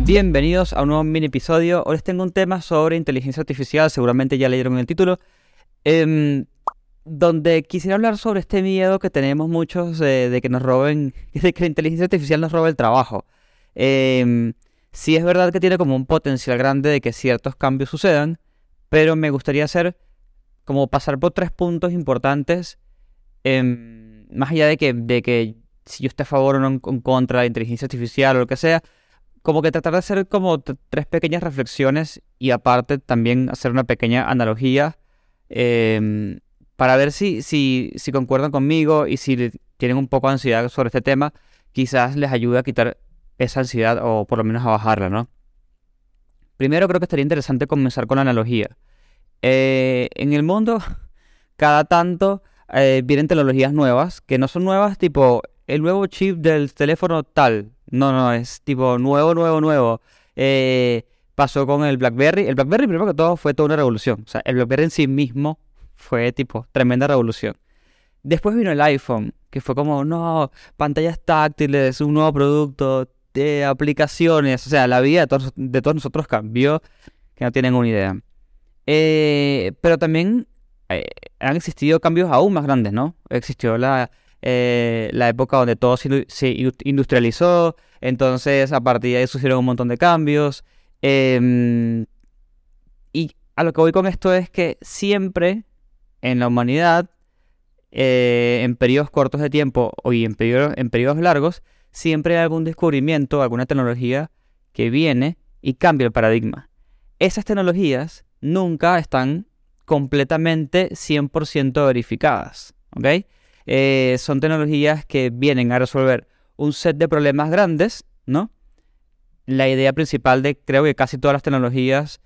Bienvenidos a un nuevo mini episodio. Hoy les tengo un tema sobre inteligencia artificial, seguramente ya leyeron el título, em, donde quisiera hablar sobre este miedo que tenemos muchos de, que nos roben, de que la inteligencia artificial nos robe el trabajo. Eh, sí es verdad que tiene como un potencial grande de que ciertos cambios sucedan, pero me gustaría hacer como pasar por tres puntos importantes, em, más allá de que, de que si yo esté a favor o no en, contra de la inteligencia artificial o lo que sea, como que tratar de hacer como tres pequeñas reflexiones y aparte también hacer una pequeña analogía em, para ver si, si, si concuerdan conmigo y si tienen un poco de ansiedad sobre este tema, quizás les ayude a quitar esa ansiedad o por lo menos a bajarla, ¿no? Primero creo que estaría interesante comenzar con la analogía. Eh, en el mundo, cada tanto eh, vienen tecnologías nuevas, que no son nuevas tipo el nuevo chip del teléfono tal. No, no, es tipo nuevo, nuevo, nuevo. Eh, pasó con el BlackBerry. El BlackBerry, primero que todo, fue toda una revolución. O sea, el BlackBerry en sí mismo fue tipo tremenda revolución. Después vino el iPhone, que fue como, no, pantallas táctiles, un nuevo producto, de aplicaciones, o sea, la vida de todos, de todos nosotros cambió, que no tienen una idea. Eh, pero también eh, han existido cambios aún más grandes, ¿no? Existió la, eh, la época donde todo se, industrializó, entonces a partir de ahí sucedieron un montón de cambios. Em, y a lo que voy con esto es que siempre en la humanidad, en periodos cortos de tiempo y en periodos, en periodos largos, siempre hay algún descubrimiento, alguna tecnología que viene y cambia el paradigma. Esas tecnologías nunca están completamente 100% verificadas. Eh, son tecnologías que vienen a resolver un set de problemas grandes, ¿no? La idea principal de creo que casi todas las tecnologías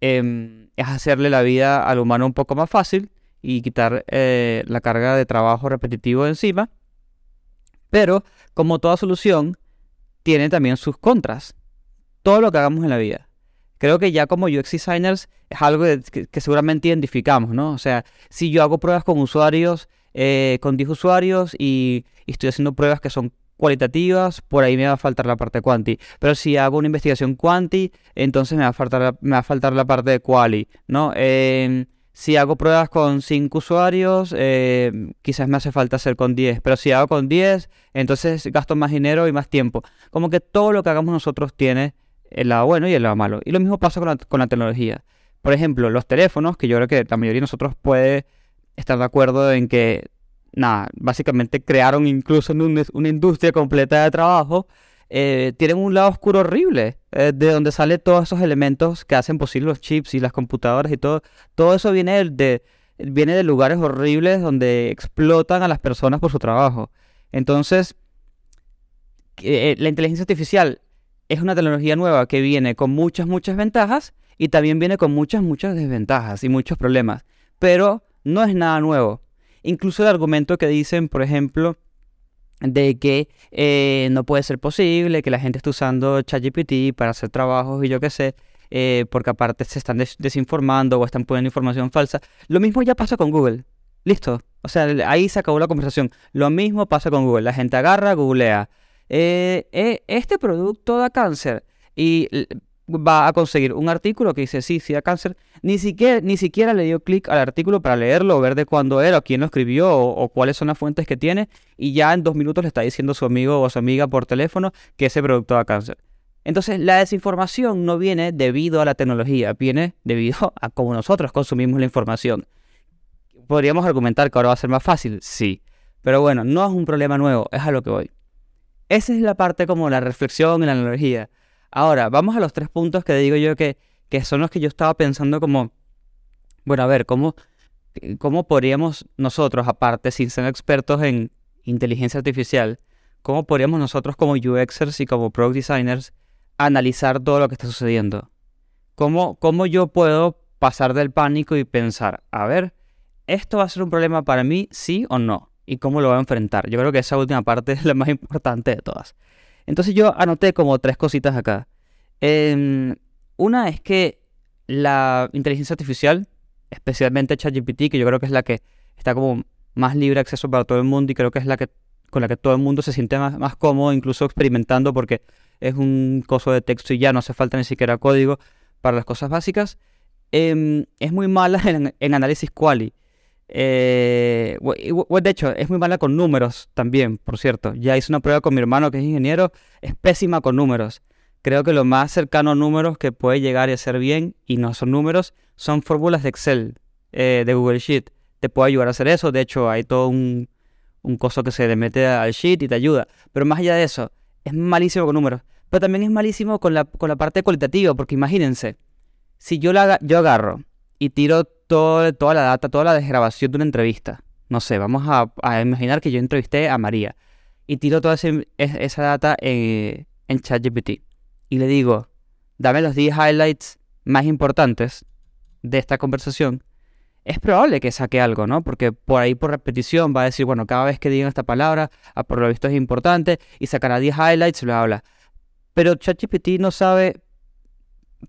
em, es hacerle la vida al humano un poco más fácil y quitar eh, la carga de trabajo repetitivo encima. Pero, como toda solución, tiene también sus contras. Todo lo que hagamos en la vida. Creo que ya como UX designers es algo que, seguramente identificamos, ¿no? O sea, si yo hago pruebas con usuarios, eh, con 10 usuarios y, estoy haciendo pruebas que son cualitativas, por ahí me va a faltar la parte quanti. Pero si hago una investigación quanti, entonces me va a faltar, me va a faltar la parte de quali, ¿no? Eh, si hago pruebas con 5 usuarios, eh, quizás me hace falta hacer con 10. Pero si hago con 10, entonces gasto más dinero y más tiempo. Como que todo lo que hagamos nosotros tiene el lado bueno y el lado malo. Y lo mismo pasa con la, tecnología. Por ejemplo, los teléfonos, que yo creo que la mayoría de nosotros puede estar de acuerdo en que, nada, básicamente crearon incluso una industria completa de trabajo eh, tienen un lado oscuro horrible, eh, de donde salen todos esos elementos que hacen posible los chips y las computadoras y todo. Todo eso viene de, viene de lugares horribles donde explotan a las personas por su trabajo. Entonces, eh, la inteligencia artificial es una tecnología nueva que viene con muchas, muchas ventajas y también viene con muchas, muchas desventajas y muchos problemas. Pero no es nada nuevo. Incluso el argumento que dicen, por ejemplo, de que eh, no puede ser posible que la gente esté usando ChatGPT para hacer trabajos y yo qué sé, eh, porque aparte se están desinformando o están poniendo información falsa. Lo mismo ya pasa con Google. Listo. O sea, ahí se acabó la conversación. Lo mismo pasa con Google. La gente agarra, googlea. Eh, este producto da cáncer. Y va a conseguir un artículo que dice sí, sí da cáncer. Ni siquiera, ni siquiera le dio clic al artículo para leerlo, o ver de cuándo era, o quién lo escribió, o, cuáles son las fuentes que tiene. Y ya en dos minutos le está diciendo a su amigo o a su amiga por teléfono que ese producto da cáncer. Entonces la desinformación no viene debido a la tecnología, viene debido a cómo nosotros consumimos la información. Podríamos argumentar que ahora va a ser más fácil, sí. Pero bueno, no es un problema nuevo, es a lo que voy. Esa es la parte como la reflexión y la analogía. Ahora, vamos a los tres puntos que digo yo que, que son los que yo estaba pensando como, bueno, a ver, ¿cómo, ¿cómo podríamos nosotros, aparte, sin ser expertos en inteligencia artificial, cómo podríamos nosotros como UXers y como product designers analizar todo lo que está sucediendo? ¿Cómo, cómo yo puedo pasar del pánico y pensar, a ver, ¿esto va a ser un problema para mí, sí o no? ¿Y cómo lo voy a enfrentar? Yo creo que esa última parte es la más importante de todas. Entonces yo anoté como tres cositas acá. Em, una es que la inteligencia artificial, especialmente ChatGPT, que yo creo que es la que está como más libre acceso para todo el mundo y creo que es la que con la que todo el mundo se siente más, más cómodo, incluso experimentando, porque es un coso de texto y ya no hace falta ni siquiera código para las cosas básicas. Em, es muy mala en, análisis quali. Eh, de hecho, es muy mala con números también, por cierto. Ya hice una prueba con mi hermano que es ingeniero, es pésima con números. Creo que lo más cercano a números que puede llegar y hacer bien, y no son números, son fórmulas de Excel, eh, de Google Sheet. Te puede ayudar a hacer eso. De hecho, hay todo un, un coso que se le mete al Sheet y te ayuda. Pero más allá de eso, es malísimo con números. Pero también es malísimo con la, con la parte cualitativa, porque imagínense, si yo, la, yo agarro y tiro todo, toda la data, toda la desgrabación de una entrevista, no sé, vamos a, imaginar que yo entrevisté a María y tiro toda esa data en, en ChatGPT y le digo, dame los 10 highlights más importantes de esta conversación, es probable que saque algo, ¿no? Porque por ahí por repetición va a decir, bueno, cada vez que digan esta palabra, a por lo visto es importante, y sacará 10 highlights y lo habla. Pero ChatGPT no sabe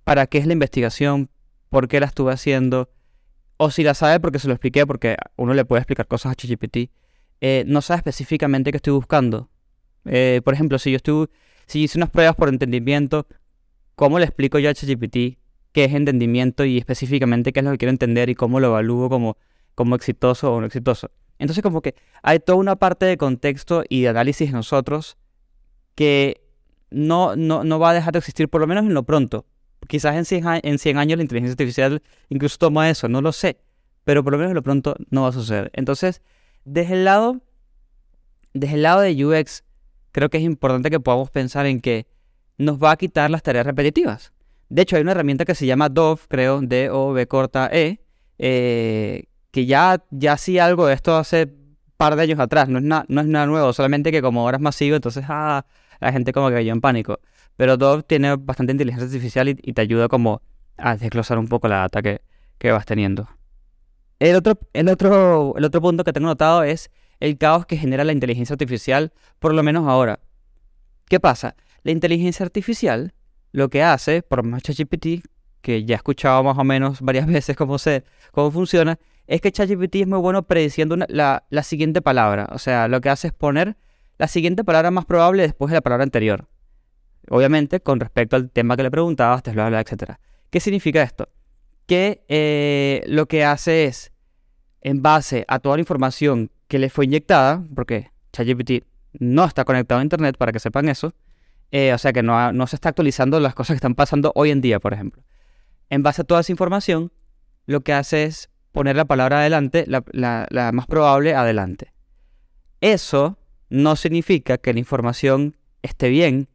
para qué es la investigación, por qué la estuve haciendo, o si la sabe porque se lo expliqué, porque uno le puede explicar cosas a ChatGPT, eh, no sabe específicamente qué estoy buscando. Eh, por ejemplo, si yo estuve, si hice unas pruebas por entendimiento, ¿cómo le explico yo a ChatGPT qué es entendimiento y específicamente qué es lo que quiero entender y cómo lo evalúo como, como exitoso o no exitoso? Entonces como que hay toda una parte de contexto y de análisis de nosotros que no, no, no va a dejar de existir, por lo menos en lo pronto quizás en 100, en 100 años la inteligencia artificial incluso toma eso, no lo sé, pero por lo menos de lo pronto no va a suceder. Entonces, desde el lado, desde el lado de UX, creo que es importante que podamos pensar en que nos va a quitar las tareas repetitivas. De hecho, hay una herramienta que se llama Dove, creo, D-O-V corta E, eh, que ya, ya hacía algo de esto hace par de años atrás. No es, no es nada nuevo, solamente que como ahora es masivo, entonces ah, la gente como que cayó en pánico. Pero Dove tiene bastante inteligencia artificial y, te ayuda como a desglosar un poco la data que, que vas teniendo. El otro, el, otro, el otro punto que tengo notado es el caos que genera la inteligencia artificial, por lo menos ahora. ¿Qué pasa? La inteligencia artificial lo que hace, por más ChatGPT, que ya he escuchado más o menos varias veces cómo, se, cómo funciona, es que ChatGPT es muy bueno prediciendo la, la siguiente palabra. O sea, lo que hace es poner la siguiente palabra más probable después de la palabra anterior. Obviamente, con respecto al tema que le preguntabas, te etc. ¿Qué significa esto? Que eh, lo que hace es, en base a toda la información que le fue inyectada, porque ChatGPT no está conectado a Internet, para que sepan eso, eh, o sea que no, no se está actualizando las cosas que están pasando hoy en día, por ejemplo. En base a toda esa información, lo que hace es poner la palabra adelante, la, la, más probable adelante. Eso no significa que la información esté bien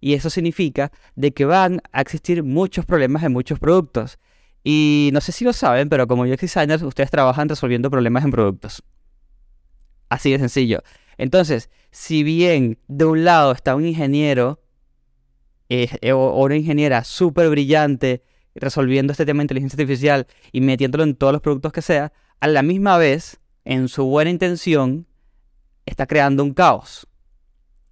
y eso significa de que van a existir muchos problemas en muchos productos. Y no sé si lo saben, pero como UX designers, ustedes trabajan resolviendo problemas en productos. Así de sencillo. Entonces, si bien de un lado está un ingeniero eh, o una ingeniera súper brillante resolviendo este tema de inteligencia artificial y metiéndolo en todos los productos que sea, a la misma vez, en su buena intención, está creando un caos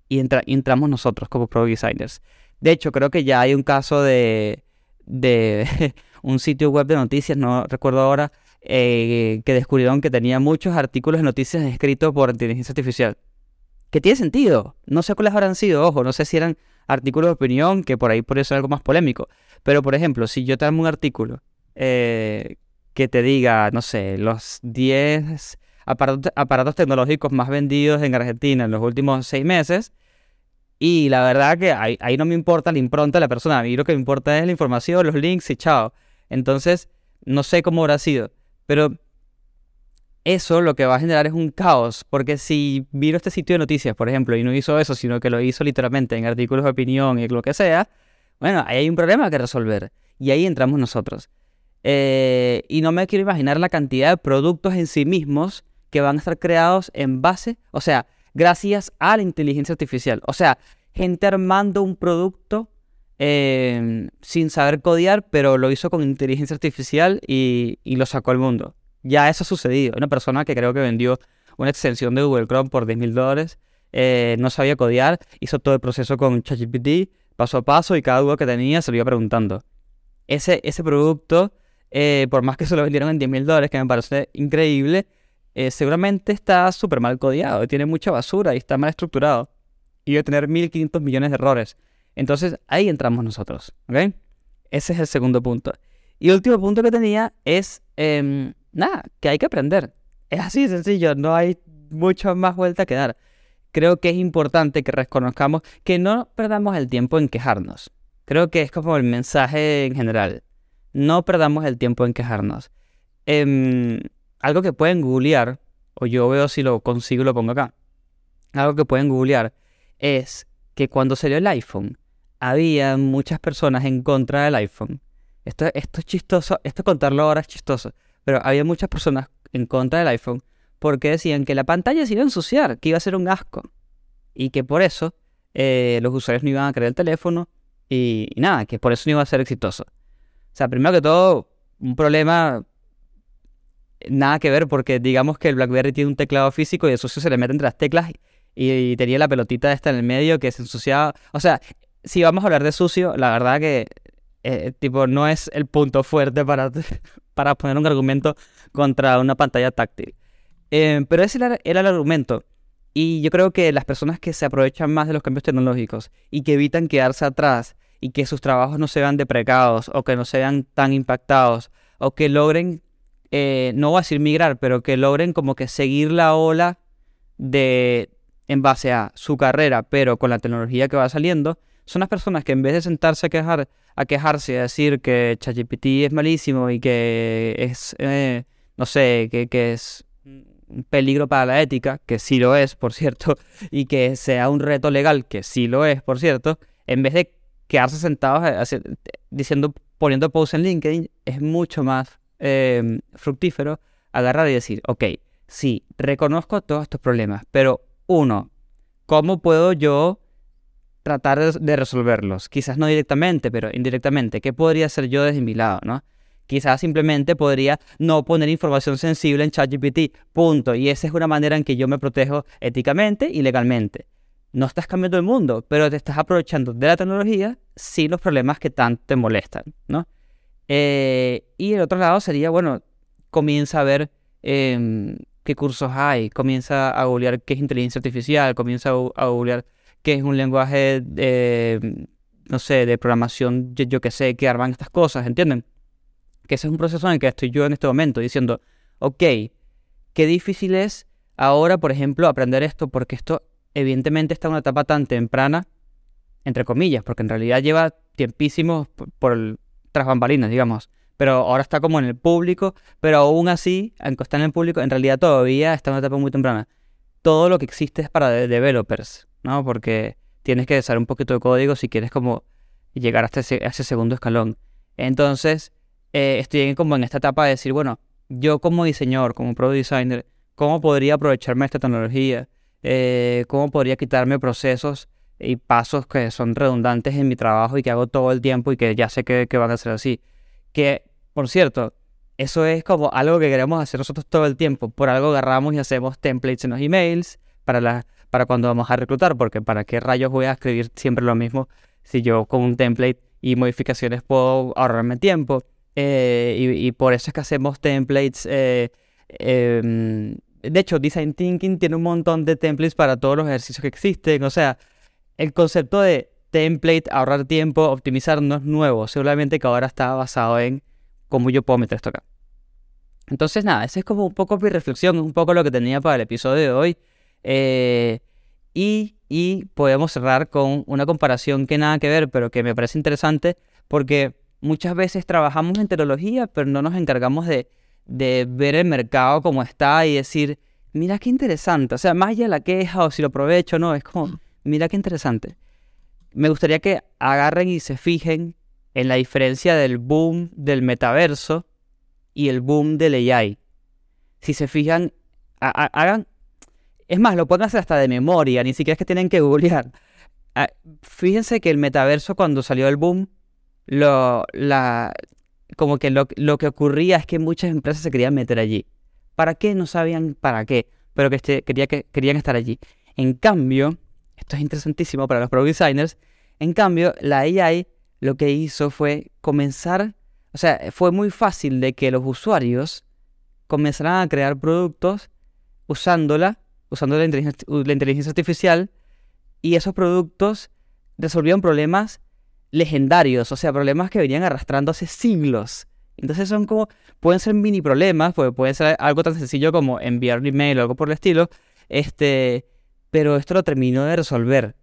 y, entramos nosotros como product designers. De hecho, creo que ya hay un caso de, de un sitio web de noticias, no recuerdo ahora, eh, que descubrieron que tenía muchos artículos de noticias escritos por inteligencia artificial. Que tiene sentido. No sé cuáles habrán sido, ojo, no sé si eran artículos de opinión, que por ahí por eso es algo más polémico. Pero, por ejemplo, si yo te hago un artículo eh, que te diga, no sé, los 10 aparatos, tecnológicos más vendidos en Argentina en los últimos seis meses. Y la verdad que ahí, no me importa la impronta de la persona, a mí lo que me importa es la información, los links y chao. Entonces, no sé cómo habrá sido, pero eso lo que va a generar es un caos, porque si miro este sitio de noticias, por ejemplo, y no hizo eso, sino que lo hizo literalmente en artículos de opinión y lo que sea, bueno, ahí hay un problema que resolver. Y ahí entramos nosotros. Eh, y no me quiero imaginar la cantidad de productos en sí mismos que van a estar creados en base, o sea, gracias a la inteligencia artificial. O sea, gente armando un producto em, sin saber codear, pero lo hizo con inteligencia artificial y, lo sacó al mundo. Ya eso ha sucedido. Una persona que creo que vendió una extensión de Google Chrome por 10 mil dólares, eh, no sabía codear, hizo todo el proceso con ChatGPT, paso a paso, y cada duda que tenía se lo iba preguntando. Ese, ese producto, eh, por más que se lo vendieron en 10 mil dólares, que me parece increíble, eh, seguramente está súper mal codiado, tiene mucha basura y está mal estructurado. Y debe tener 1500 millones de errores. Entonces ahí entramos nosotros, ¿ok? Ese es el segundo punto. Y el último punto que tenía es, em, nada, que hay que aprender. Es así de sencillo, no hay mucho más vuelta que dar. Creo que es importante que reconozcamos que no perdamos el tiempo en quejarnos. Creo que es como el mensaje en general. No perdamos el tiempo en quejarnos. Em, algo que pueden googlear, o yo veo si lo consigo y lo pongo acá. Algo que pueden googlear es que cuando salió el iPhone, había muchas personas en contra del iPhone. Esto, esto es chistoso, esto contarlo ahora es chistoso, pero había muchas personas en contra del iPhone porque decían que la pantalla se iba a ensuciar, que iba a ser un asco y que por eso eh, los usuarios no iban a creer el teléfono y, nada, que por eso no iba a ser exitoso. O sea, primero que todo, un problema nada que ver porque digamos que el BlackBerry tiene un teclado físico y el sucio se le mete entre las teclas y, tenía la pelotita esta en el medio que se ensuciaba. O sea, si vamos a hablar de sucio, la verdad que eh, tipo no es el punto fuerte para, para poner un argumento contra una pantalla táctil. Eh, pero ese era, el argumento. Y yo creo que las personas que se aprovechan más de los cambios tecnológicos y que evitan quedarse atrás y que sus trabajos no se vean deprecados o que no se vean tan impactados o que logren, eh, no voy a decir migrar, pero que logren como que seguir la ola de en base a su carrera, pero con la tecnología que va saliendo, son las personas que en vez de sentarse a quejar, a quejarse a decir que ChatGPT es malísimo y que es, eh, no sé, que, que es un peligro para la ética, que sí lo es, por cierto, y que sea un reto legal, que sí lo es, por cierto, en vez de quedarse sentados diciendo, poniendo posts en LinkedIn, es mucho más em, fructífero agarrar y decir, ok, sí, reconozco todos estos problemas, pero uno, ¿cómo puedo yo tratar de resolverlos? Quizás no directamente, pero indirectamente. ¿Qué podría hacer yo desde mi lado, no? Quizás simplemente podría no poner información sensible en ChatGPT, punto. Y esa es una manera en que yo me protejo éticamente y legalmente. No estás cambiando el mundo, pero te estás aprovechando de la tecnología sin los problemas que tanto te molestan, ¿no? Eh, y el otro lado sería, bueno, comienza a ver em, qué cursos hay, comienza a googlear qué es inteligencia artificial, comienza a, googlear qué es un lenguaje de, no sé, de programación, yo, yo que sé, que arman estas cosas, ¿entienden? que ese es un proceso en el que estoy yo en este momento diciendo, ok, qué difícil es ahora, por ejemplo, aprender esto, porque esto evidentemente está en una etapa tan temprana, entre comillas, porque en realidad lleva tiempísimo por, el, tras bambalinas, digamos, pero ahora está como en el público, pero aún así, aunque está en el público, en realidad todavía está en una etapa muy temprana. Todo lo que existe es para developers, ¿no? Porque tienes que saber un poquito de código si quieres como llegar hasta ese, segundo escalón. Entonces, eh, estoy como en esta etapa de decir, bueno, yo como diseñador, como pro designer, ¿cómo podría aprovecharme esta tecnología? Eh, ¿Cómo podría quitarme procesos y pasos que son redundantes en mi trabajo y que hago todo el tiempo y que ya sé que, van a ser así? Que, por cierto, eso es como algo que queremos hacer nosotros todo el tiempo. Por algo agarramos y hacemos templates en los emails para, la, para cuando vamos a reclutar, porque ¿para qué rayos voy a escribir siempre lo mismo si yo con un template y modificaciones puedo ahorrarme tiempo? Eh, y, por eso es que hacemos templates. Eh, em, de hecho, Design Thinking tiene un montón de templates para todos los ejercicios que existen. O sea, el concepto de template, ahorrar tiempo, optimizar no es nuevo. Seguramente que ahora está basado en cómo yo puedo meter esto acá. Entonces, nada, esa es como un poco mi reflexión, un poco lo que tenía para el episodio de hoy. Eh, y, y podemos cerrar con una comparación que nada que ver, pero que me parece interesante porque muchas veces trabajamos en tecnología, pero no nos encargamos de, ver el mercado como está y decir, mira qué interesante. O sea, más allá de la queja o si lo aprovecho, no, es como, mira qué interesante. Me gustaría que agarren y se fijen en la diferencia del boom del metaverso y el boom del AI. Si se fijan, hagan... Es más, lo pueden hacer hasta de memoria, ni siquiera es que tienen que googlear. Ah, fíjense que el metaverso cuando salió el boom lo, la, como que lo, que ocurría es que muchas empresas se querían meter allí. ¿Para qué? No sabían para qué, pero que, este, quería que querían estar allí. En cambio, esto es interesantísimo para los pro designers, en cambio, la AI lo que hizo fue comenzar, o sea, fue muy fácil de que los usuarios comenzaran a crear productos usándola, usando la inteligencia, la inteligencia artificial, y esos productos resolvieron problemas legendarios, o sea, problemas que venían arrastrando hace siglos. Entonces son como, pueden ser mini problemas, pues puede ser algo tan sencillo como enviar un email o algo por el estilo, este, pero esto lo terminó de resolver.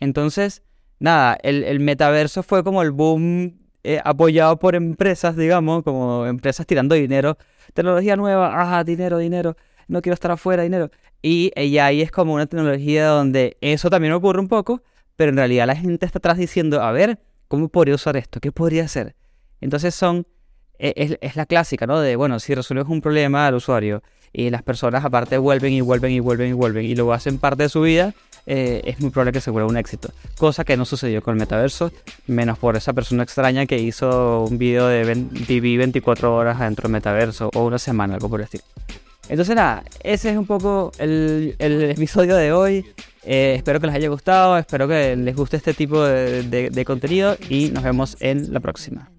Entonces, nada, el, metaverso fue como el boom eh, apoyado por empresas, digamos, como empresas tirando dinero, tecnología nueva, ajá, dinero, dinero, no quiero estar afuera, dinero. Y ahí es como una tecnología donde eso también ocurre un poco, pero en realidad la gente está atrás diciendo, a ver, ¿cómo podría usar esto? ¿Qué podría hacer? Entonces son, e, es, la clásica, ¿no? De, bueno, si resuelves un problema al usuario y las personas aparte vuelven y vuelven y vuelven y vuelven y lo hacen parte de su vida, eh, es muy probable que se vuelva un éxito. Cosa que no sucedió con el metaverso, menos por esa persona extraña que hizo un video de vivir 24 horas adentro del metaverso o una semana, algo por el estilo. Entonces nada, ese es un poco el, episodio de hoy. Eh, espero que les haya gustado, espero que les guste este tipo de contenido y nos vemos en la próxima.